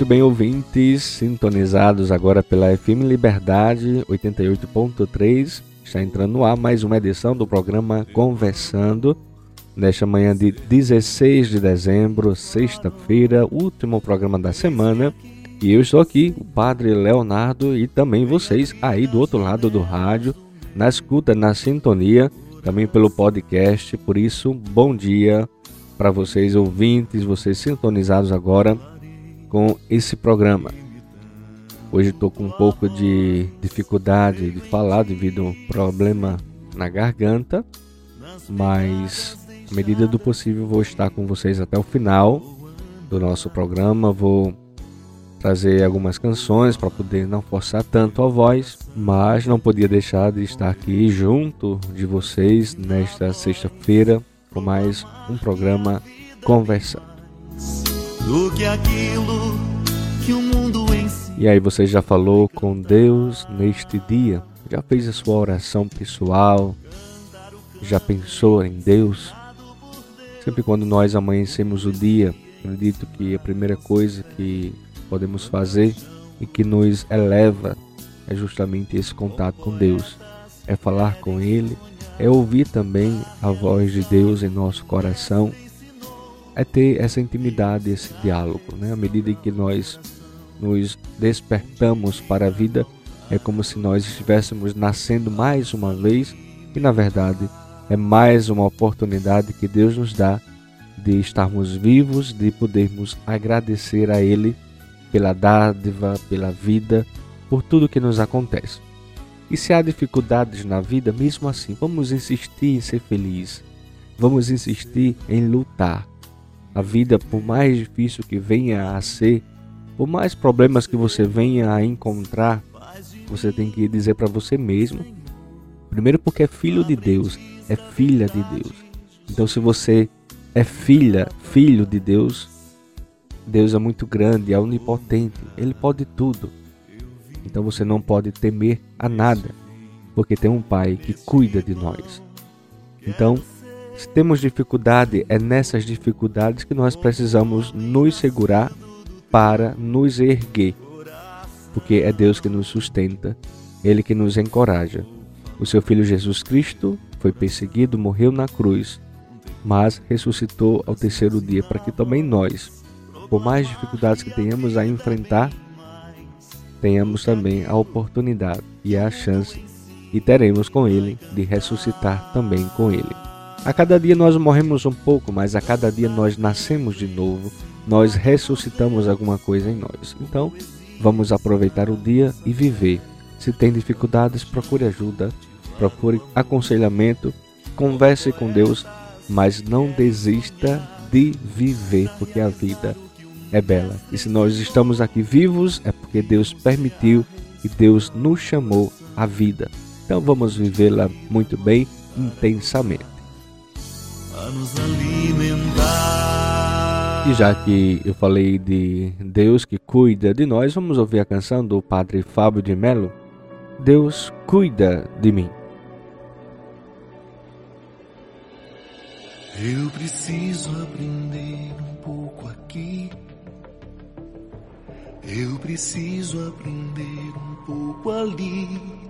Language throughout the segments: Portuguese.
Muito bem, ouvintes, sintonizados agora pela FM Liberdade 88.3. Está entrando no ar mais uma edição do programa Conversando. Nesta manhã de 16 de dezembro, sexta-feira, último programa da semana. E eu estou aqui, o Padre Leonardo, e também vocês aí do outro lado do rádio, na escuta, na sintonia, também pelo podcast. Por isso, bom dia para vocês, ouvintes, vocês sintonizados agora com esse programa. Hoje estou com um pouco de dificuldade de falar devido a um problema na garganta, mas à medida do possível vou estar com vocês até o final do nosso programa. Vou trazer algumas canções para poder não forçar tanto a voz, mas não podia deixar de estar aqui junto de vocês nesta sexta-feira com mais um programa Conversando do que aquilo que o mundo ensina. E aí você já falou com Deus neste dia? Já fez a sua oração pessoal? Já pensou em Deus? Sempre quando nós amanhecemos o dia, acredito que a primeira coisa que podemos fazer e que nos eleva é justamente esse contato com Deus. É falar com Ele, é ouvir também a voz de Deus em nosso coração é ter essa intimidade, esse diálogo. Né? À medida que nós nos despertamos para a vida, é como se nós estivéssemos nascendo mais uma vez e, na verdade, é mais uma oportunidade que Deus nos dá de estarmos vivos, de podermos agradecer a Ele pela dádiva, pela vida, por tudo que nos acontece. E se há dificuldades na vida, mesmo assim, vamos insistir em ser feliz. Vamos insistir em lutar. A vida, por mais difícil que venha a ser, por mais problemas que você venha a encontrar, você tem que dizer para você mesmo, primeiro porque é filho de Deus, é filha de Deus. Então se você é filha, filho de Deus, Deus é muito grande, é onipotente, ele pode tudo. Então você não pode temer a nada, porque tem um pai que cuida de nós. Então, se temos dificuldade, é nessas dificuldades que nós precisamos nos segurar para nos erguer, porque é Deus que nos sustenta, Ele que nos encoraja. O seu Filho Jesus Cristo foi perseguido, morreu na cruz, mas ressuscitou ao terceiro dia para que também nós, por mais dificuldades que tenhamos a enfrentar, tenhamos também a oportunidade e a chance e teremos com Ele de ressuscitar também com Ele. A cada dia nós morremos um pouco, mas a cada dia nós nascemos de novo, nós ressuscitamos alguma coisa em nós. Então, vamos aproveitar o dia e viver. Se tem dificuldades, procure ajuda, procure aconselhamento, converse com Deus, mas não desista de viver, porque a vida é bela. E se nós estamos aqui vivos, é porque Deus permitiu e Deus nos chamou à vida. Então vamos vivê-la muito bem, intensamente nos alimentar. E já que eu falei de Deus que cuida de nós, vamos ouvir a canção do Padre Fábio de Melo. Deus cuida de mim. Eu preciso aprender um pouco aqui. Eu preciso aprender um pouco ali.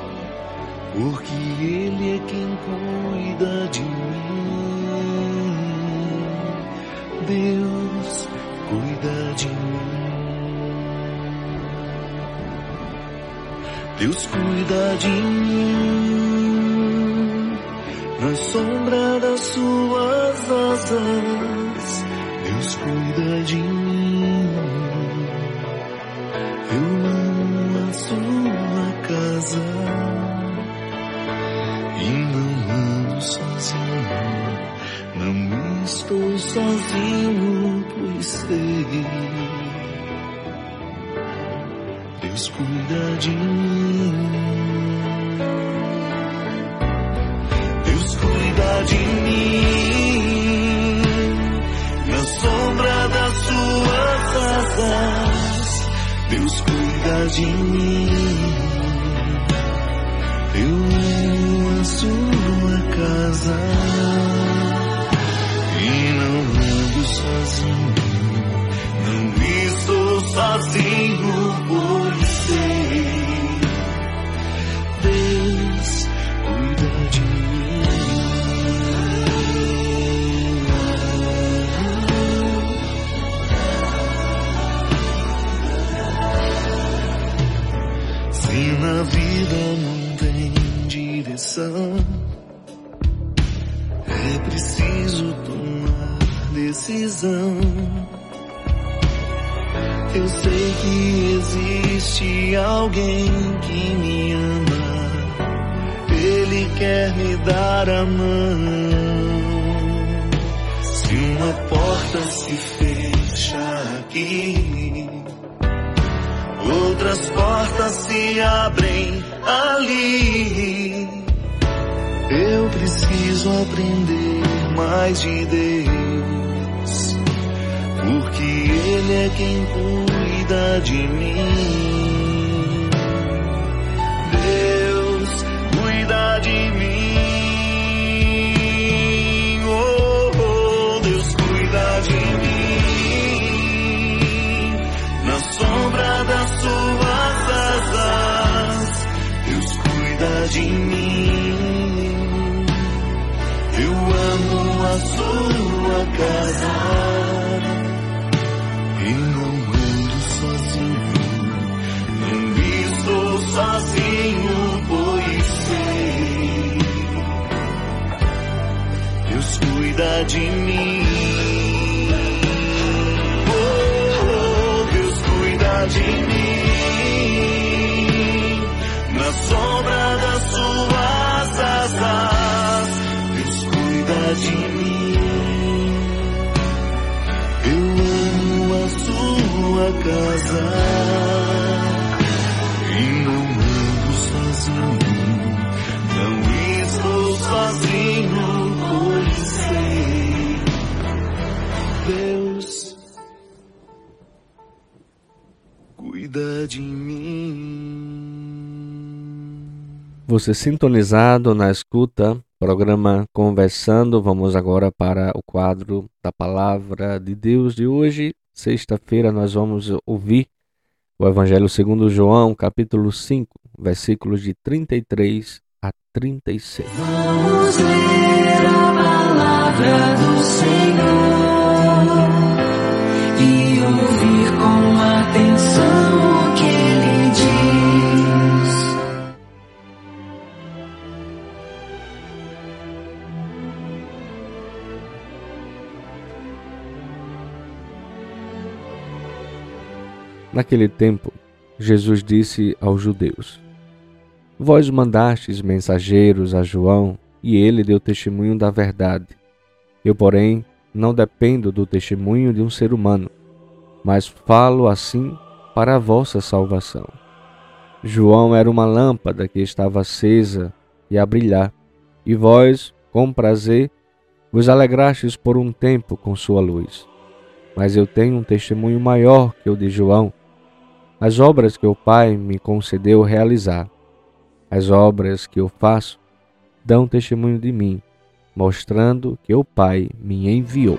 porque Ele é quem cuida de mim. Deus cuida de mim. Deus cuida de mim na sombra das suas asas. Deus cuida de mim. Existe alguém que me ama. Ele quer me dar a mão. Se uma porta se fecha aqui, outras portas se abrem ali. Eu preciso aprender mais de Deus porque Ele é quem cuida de mim. Sua casa. E não sozinho, não estou sozinho, pois sei. Deus cuida de mim. Oh, Deus cuida de mim. Na sombra das suas asas, sua casa e não ando sozinho. Não estou sozinho, pois sei. Deus cuida de mim. Você sintonizado na escuta, programa Conversando. Vamos agora para o quadro da Palavra de Deus de hoje. Sexta-feira nós vamos ouvir o Evangelho segundo João, capítulo 5, versículos de 33 a 36. Vamos ler a palavra do Senhor Naquele tempo, Jesus disse aos judeus: Vós mandastes mensageiros a João, e ele deu testemunho da verdade. Eu, porém, não dependo do testemunho de um ser humano, mas falo assim para a vossa salvação. João era uma lâmpada que estava acesa e a brilhar, e vós, com prazer, vos alegrastes por um tempo com sua luz. Mas eu tenho um testemunho maior que o de João, as obras que o Pai me concedeu realizar. As obras que eu faço dão testemunho de mim, mostrando que o Pai me enviou.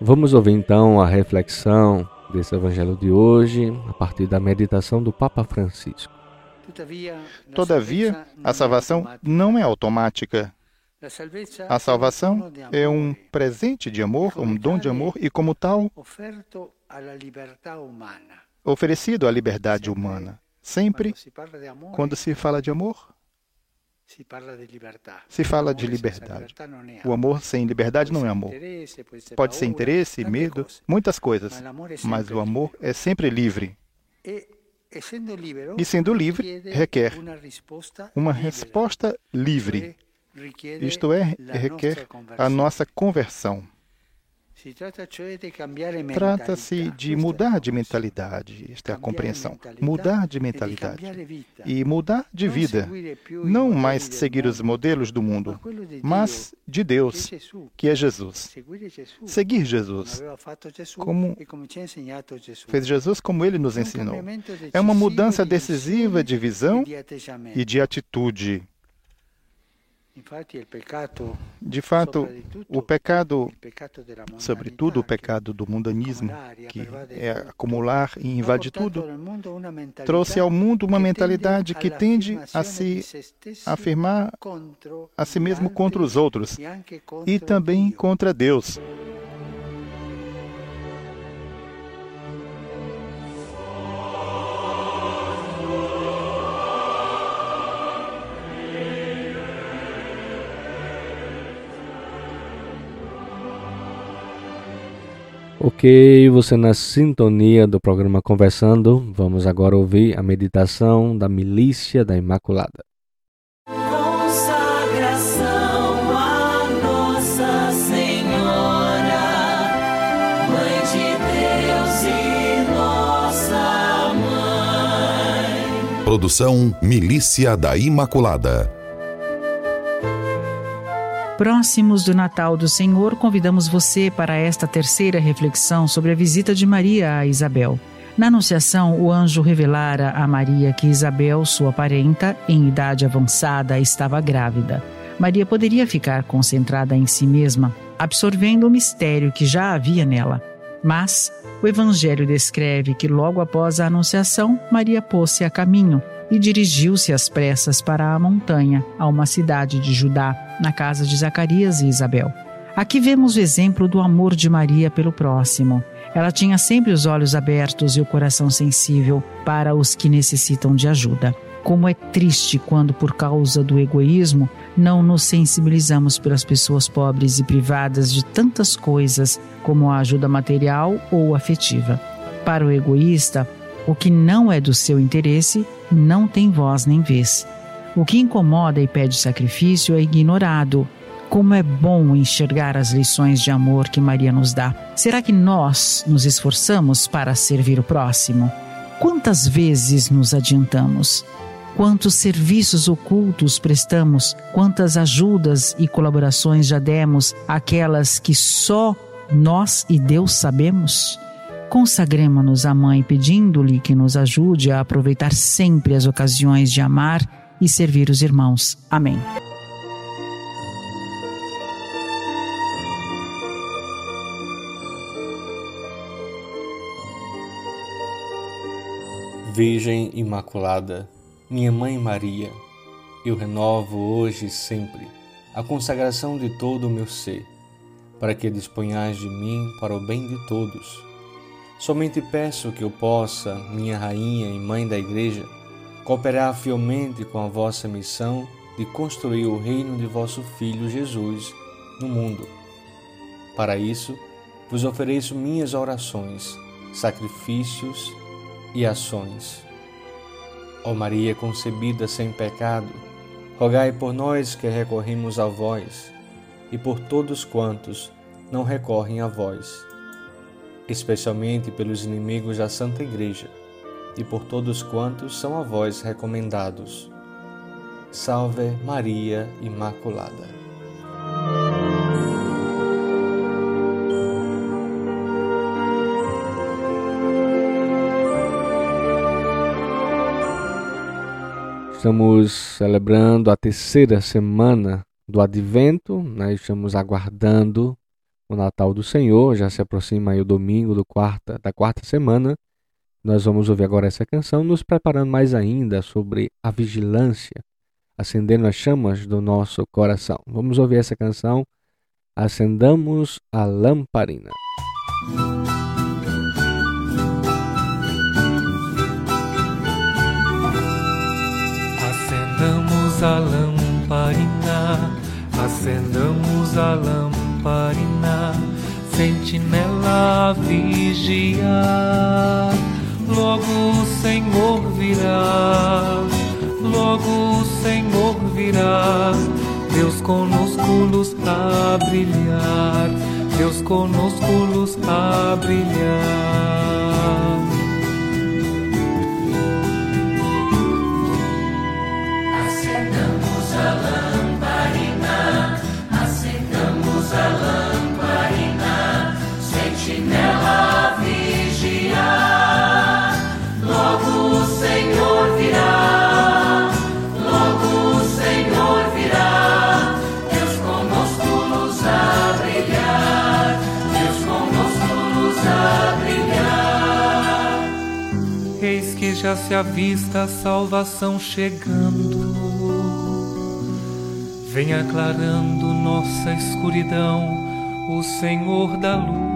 Vamos ouvir então a reflexão desse evangelho de hoje a partir da meditação do Papa Francisco. Todavia, a salvação não é automática. A salvação é um presente de amor, um dom de amor e, como tal, oferecido à liberdade humana. Sempre, quando se fala de amor, se fala de liberdade. O amor sem liberdade não é amor. Pode ser interesse, medo, muitas coisas, mas o amor é sempre livre. E sendo livre, requer uma resposta livre. Isto é, requer a nossa conversão. Trata-se de mudar de mentalidade, esta é a compreensão. Mudar de mentalidade e mudar de vida. Não mais seguir os modelos do mundo, mas de Deus, que é Jesus. Seguir Jesus, como fez Jesus, como ele nos ensinou. É uma mudança decisiva de visão e de atitude. De fato, o pecado, sobretudo o pecado do mundanismo, que é acumular e invadir tudo, trouxe ao mundo uma mentalidade que tende a se afirmar a si mesmo contra os outros e também contra Deus. Ok, você na sintonia do programa Conversando, vamos agora ouvir a meditação da Milícia da Imaculada. Consagração a Nossa Senhora, Mãe de Deus e Nossa Mãe. Produção Milícia da Imaculada. Próximos do Natal do Senhor, convidamos você para esta terceira reflexão sobre a visita de Maria a Isabel. Na Anunciação, o anjo revelara a Maria que Isabel, sua parenta, em idade avançada, estava grávida. Maria poderia ficar concentrada em si mesma, absorvendo o mistério que já havia nela. Mas o Evangelho descreve que logo após a Anunciação, Maria pôs-se a caminho e dirigiu-se às pressas para a montanha, a uma cidade de Judá, na casa de Zacarias e Isabel. Aqui vemos o exemplo do amor de Maria pelo próximo. Ela tinha sempre os olhos abertos e o coração sensível para os que necessitam de ajuda. Como é triste quando, por causa do egoísmo, não nos sensibilizamos pelas pessoas pobres e privadas de tantas coisas como a ajuda material ou afetiva. Para o egoísta, o que não é do seu interesse não tem voz nem vez. O que incomoda e pede sacrifício é ignorado. Como é bom enxergar as lições de amor que Maria nos dá. Será que nós nos esforçamos para servir o próximo? Quantas vezes nos adiantamos? Quantos serviços ocultos prestamos? Quantas ajudas e colaborações já demos àquelas que só nós e Deus sabemos? Consagremos-nos à Mãe pedindo-lhe que nos ajude a aproveitar sempre as ocasiões de amar e servir os irmãos. Amém. Virgem Imaculada, minha Mãe Maria, eu renovo hoje e sempre a consagração de todo o meu ser, para que disponhais de mim para o bem de todos Somente peço que eu possa, minha rainha e mãe da Igreja, cooperar fielmente com a vossa missão de construir o reino de vosso Filho Jesus no mundo. Para isso, vos ofereço minhas orações, sacrifícios e ações. Ó Maria concebida sem pecado, rogai por nós que recorremos a vós e por todos quantos não recorrem a vós especialmente pelos inimigos da Santa Igreja e por todos quantos são a vós recomendados. Salve Maria Imaculada. Estamos celebrando a terceira semana do Advento, né? estamos aguardando o Natal do Senhor, já se aproxima aí o domingo do quarta, da quarta semana. Nós vamos ouvir agora essa canção, nos preparando mais ainda sobre a vigilância, acendendo as chamas do nosso coração. Vamos ouvir essa canção, Acendamos a Lamparina. Acendamos a lamparina, acendamos a lamparina, sentinela vigiar. Logo o Senhor virá, logo o Senhor virá. Deus conosco luz a brilhar, Deus conosco luz a brilhar. Já se avista a salvação chegando. Vem aclarando nossa escuridão, o Senhor da luz.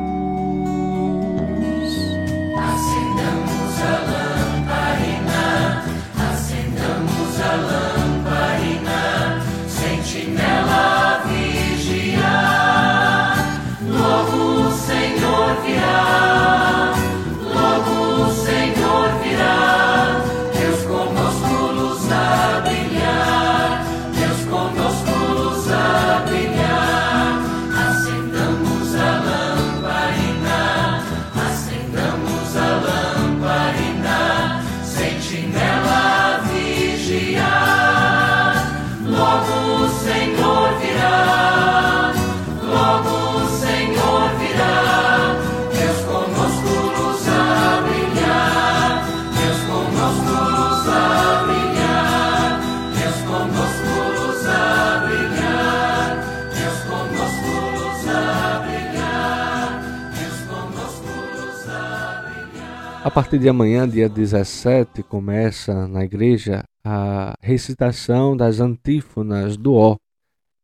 Partir de amanhã, dia 17, começa na igreja a recitação das antífonas do Ó,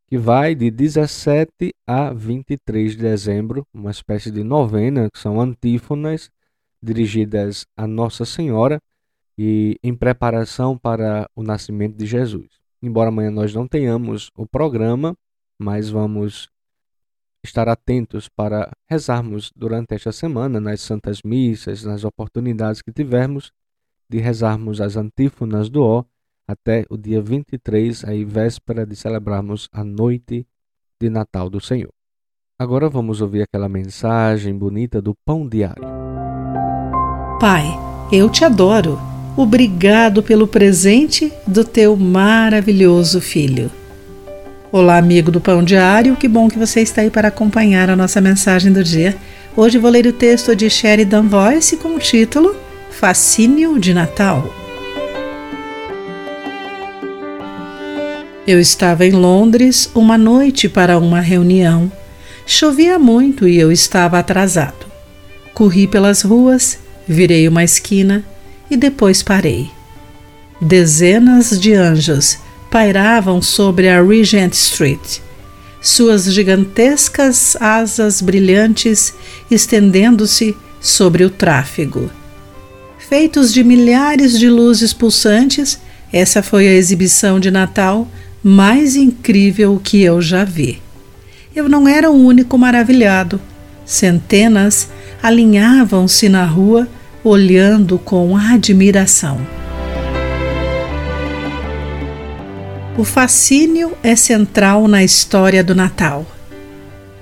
que vai de 17 a 23 de dezembro, uma espécie de novena, que são antífonas dirigidas a Nossa Senhora e em preparação para o nascimento de Jesus. Embora amanhã nós não tenhamos o programa, mas vamos estar atentos para rezarmos durante esta semana nas santas missas, nas oportunidades que tivermos de rezarmos as antífonas do Ó até o dia 23, aí véspera de celebrarmos a noite de Natal do Senhor. Agora vamos ouvir aquela mensagem bonita do pão diário. Pai, eu te adoro. Obrigado pelo presente do teu maravilhoso filho. Olá, amigo do Pão Diário, que bom que você está aí para acompanhar a nossa mensagem do dia. Hoje vou ler o texto de Sheridan Voice com o título Fascínio de Natal. Eu estava em Londres uma noite para uma reunião. Chovia muito e eu estava atrasado. Corri pelas ruas, virei uma esquina e depois parei. Dezenas de anjos pairavam sobre a Regent Street, suas gigantescas asas brilhantes estendendo-se sobre o tráfego. Feitos de milhares de luzes pulsantes, essa foi a exibição de Natal mais incrível que eu já vi. Eu não era o único maravilhado. Centenas alinhavam-se na rua, olhando com admiração. O fascínio é central na história do Natal.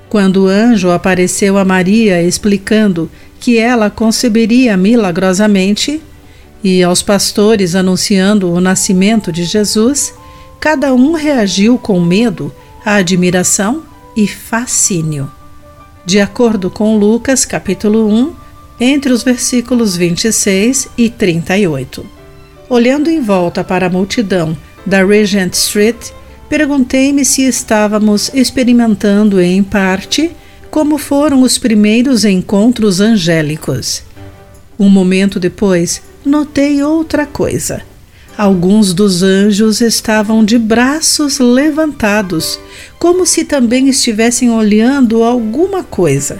Quando o anjo apareceu a Maria explicando que ela conceberia milagrosamente, e aos pastores anunciando o nascimento de Jesus, cada um reagiu com medo, admiração e fascínio. De acordo com Lucas, capítulo 1, entre os versículos 26 e 38. Olhando em volta para a multidão da Regent Street, perguntei-me se estávamos experimentando em parte como foram os primeiros encontros angélicos. Um momento depois, notei outra coisa. Alguns dos anjos estavam de braços levantados, como se também estivessem olhando alguma coisa.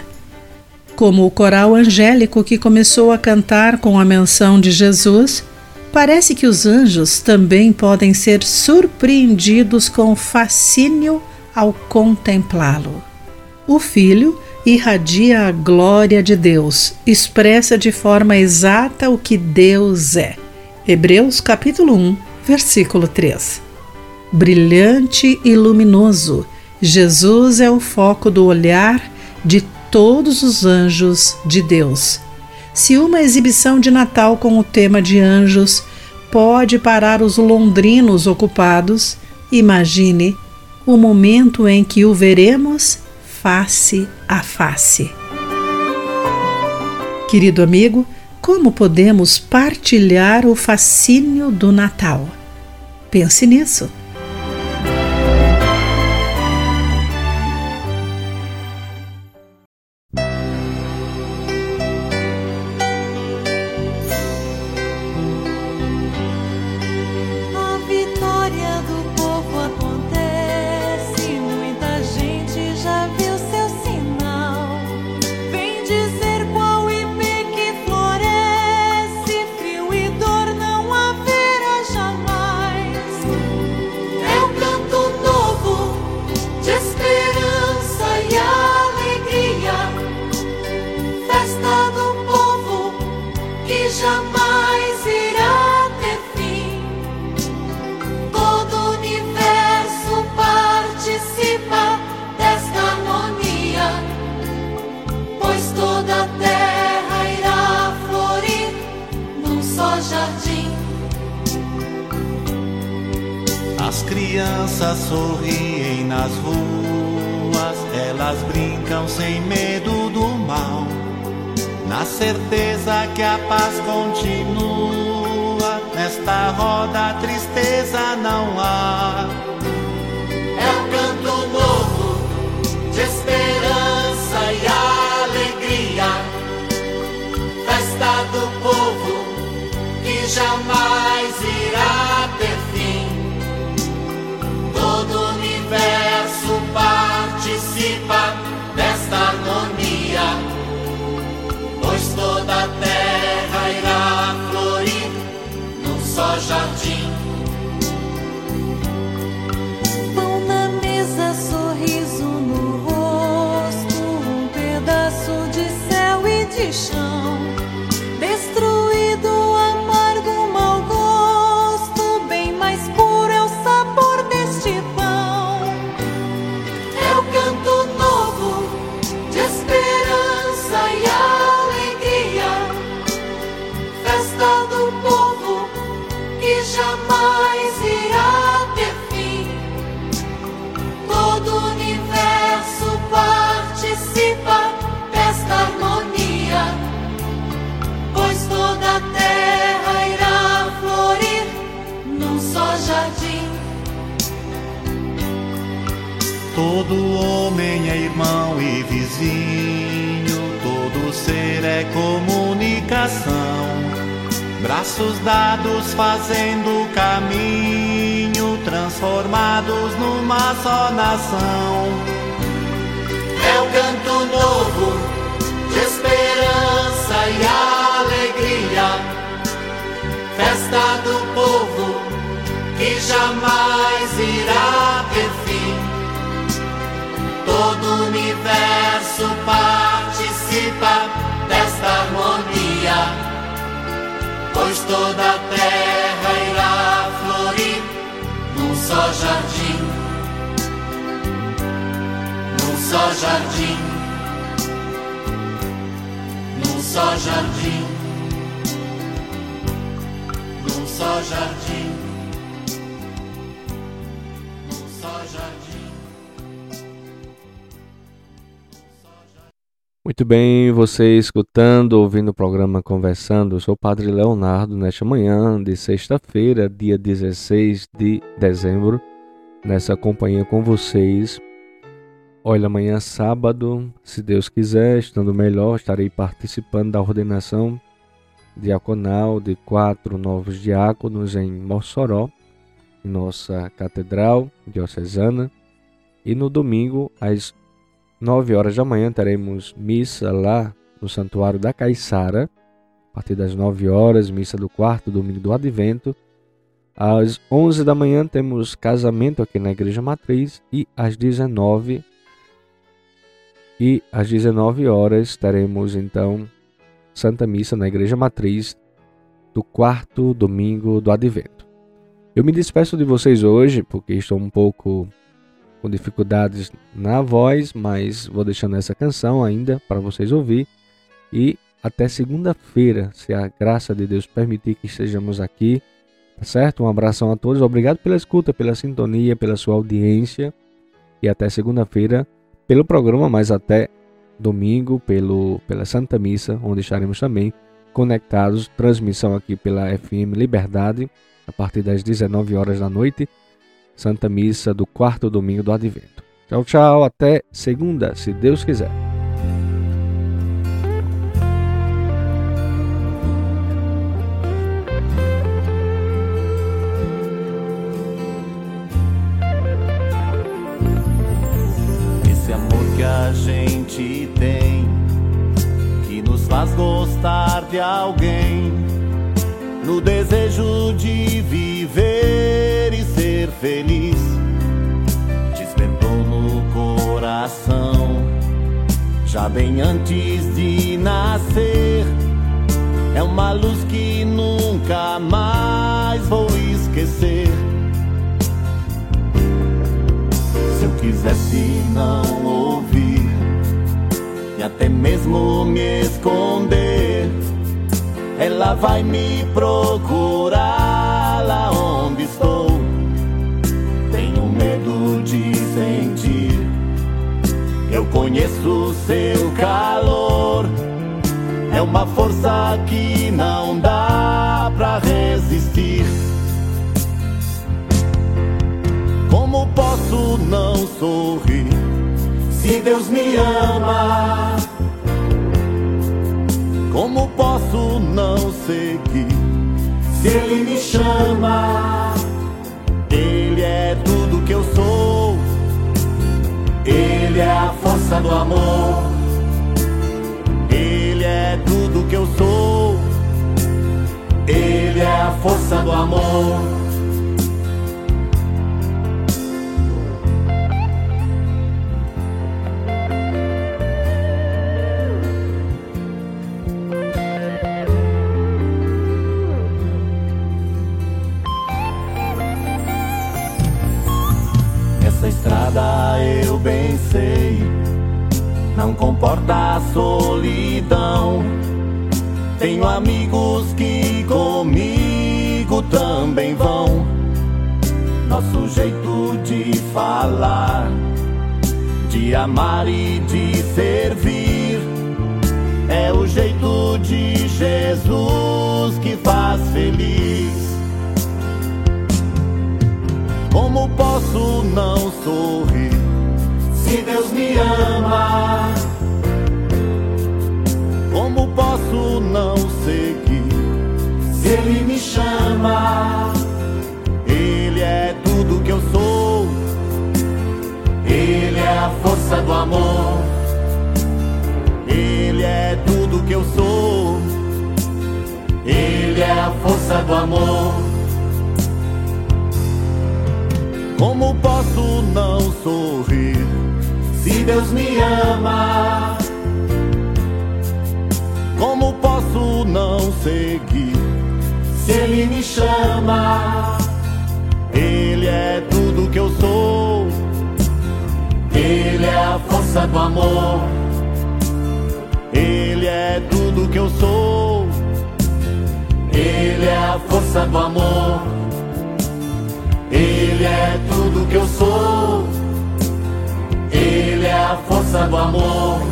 Como o coral angélico que começou a cantar com a menção de Jesus, parece que os anjos também podem ser surpreendidos com fascínio ao contemplá-lo. O Filho irradia a glória de Deus, expressa de forma exata o que Deus é. Hebreus capítulo 1, versículo 3. Brilhante e luminoso, Jesus é o foco do olhar de todos os anjos de Deus. Se uma exibição de Natal com o tema de anjos pode parar os londrinos ocupados, imagine o momento em que o veremos face a face. Querido amigo, como podemos partilhar o fascínio do Natal? Pense nisso. Todo homem é irmão e vizinho, todo ser é comunicação. Braços dados fazendo caminho, transformados numa só nação. É o canto novo de esperança e alegria, festa do povo que jamais irá ter fim todo o universo participa desta harmonia, pois toda a terra irá florir num só jardim, num só jardim, num só jardim, num só jardim, num só jardim. Muito bem, você escutando, ouvindo o programa Conversando, eu sou o Padre Leonardo, nesta manhã de sexta-feira, dia 16 de dezembro, nessa companhia com vocês Olha, amanhã sábado, se Deus quiser, estando melhor, estarei participando da ordenação diaconal de quatro novos diáconos em Mossoró, em nossa catedral diocesana. E no domingo, às nove horas da manhã, teremos missa lá no Santuário da Caiçara. A partir das nove horas, missa do quarto domingo do Advento. Às onze da manhã temos casamento aqui na Igreja Matriz e às dezenove e às 19 horas teremos então Santa Missa na Igreja Matriz do quarto domingo do Advento. Eu me despeço de vocês hoje porque estou um pouco com dificuldades na voz, mas vou deixando essa canção ainda para vocês ouvir e até segunda-feira, se a graça de Deus permitir que estejamos aqui, tá certo? Um abração a todos, obrigado pela escuta, pela sintonia, pela sua audiência e até segunda-feira pelo programa, mas até domingo pelo, pela Santa Missa, onde estaremos também conectados. Transmissão aqui pela FM Liberdade, a partir das 19 horas da noite. Santa Missa do quarto domingo do Advento. Tchau, tchau. Até segunda, se Deus quiser. Conheço seu calor. É uma força que não dá pra resistir. Como posso não sorrir? Se Deus me ama, como posso não seguir? Se Ele me chama, Ele é tudo que eu sou, Ele é a força do amor, Ele é tudo que eu sou, Ele é a força do amor. Não comporta a solidão. Tenho amigos que comigo também vão. Nosso jeito de falar, de amar e de servir, é o jeito de Jesus que faz feliz. Como posso não sorrir? se Deus me ama, como posso não seguir? Se Ele me chama, Ele é tudo que eu sou, Ele é a força do amor, Ele é tudo que eu sou, Ele é a força do amor. Como posso não sorrir? Se Deus me ama, como posso não seguir? Se Ele me chama, Ele é tudo que eu sou, Ele é a força do amor. Ele é tudo que eu sou. Ele é a força do amor. Ele é tudo que eu sou. Ele é a força do amor.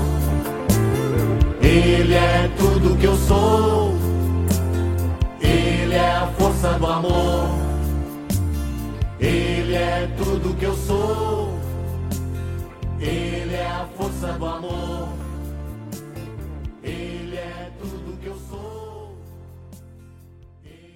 Ele é tudo que eu sou. Ele é a força do amor. Ele é tudo que eu sou. Ele é a força do amor.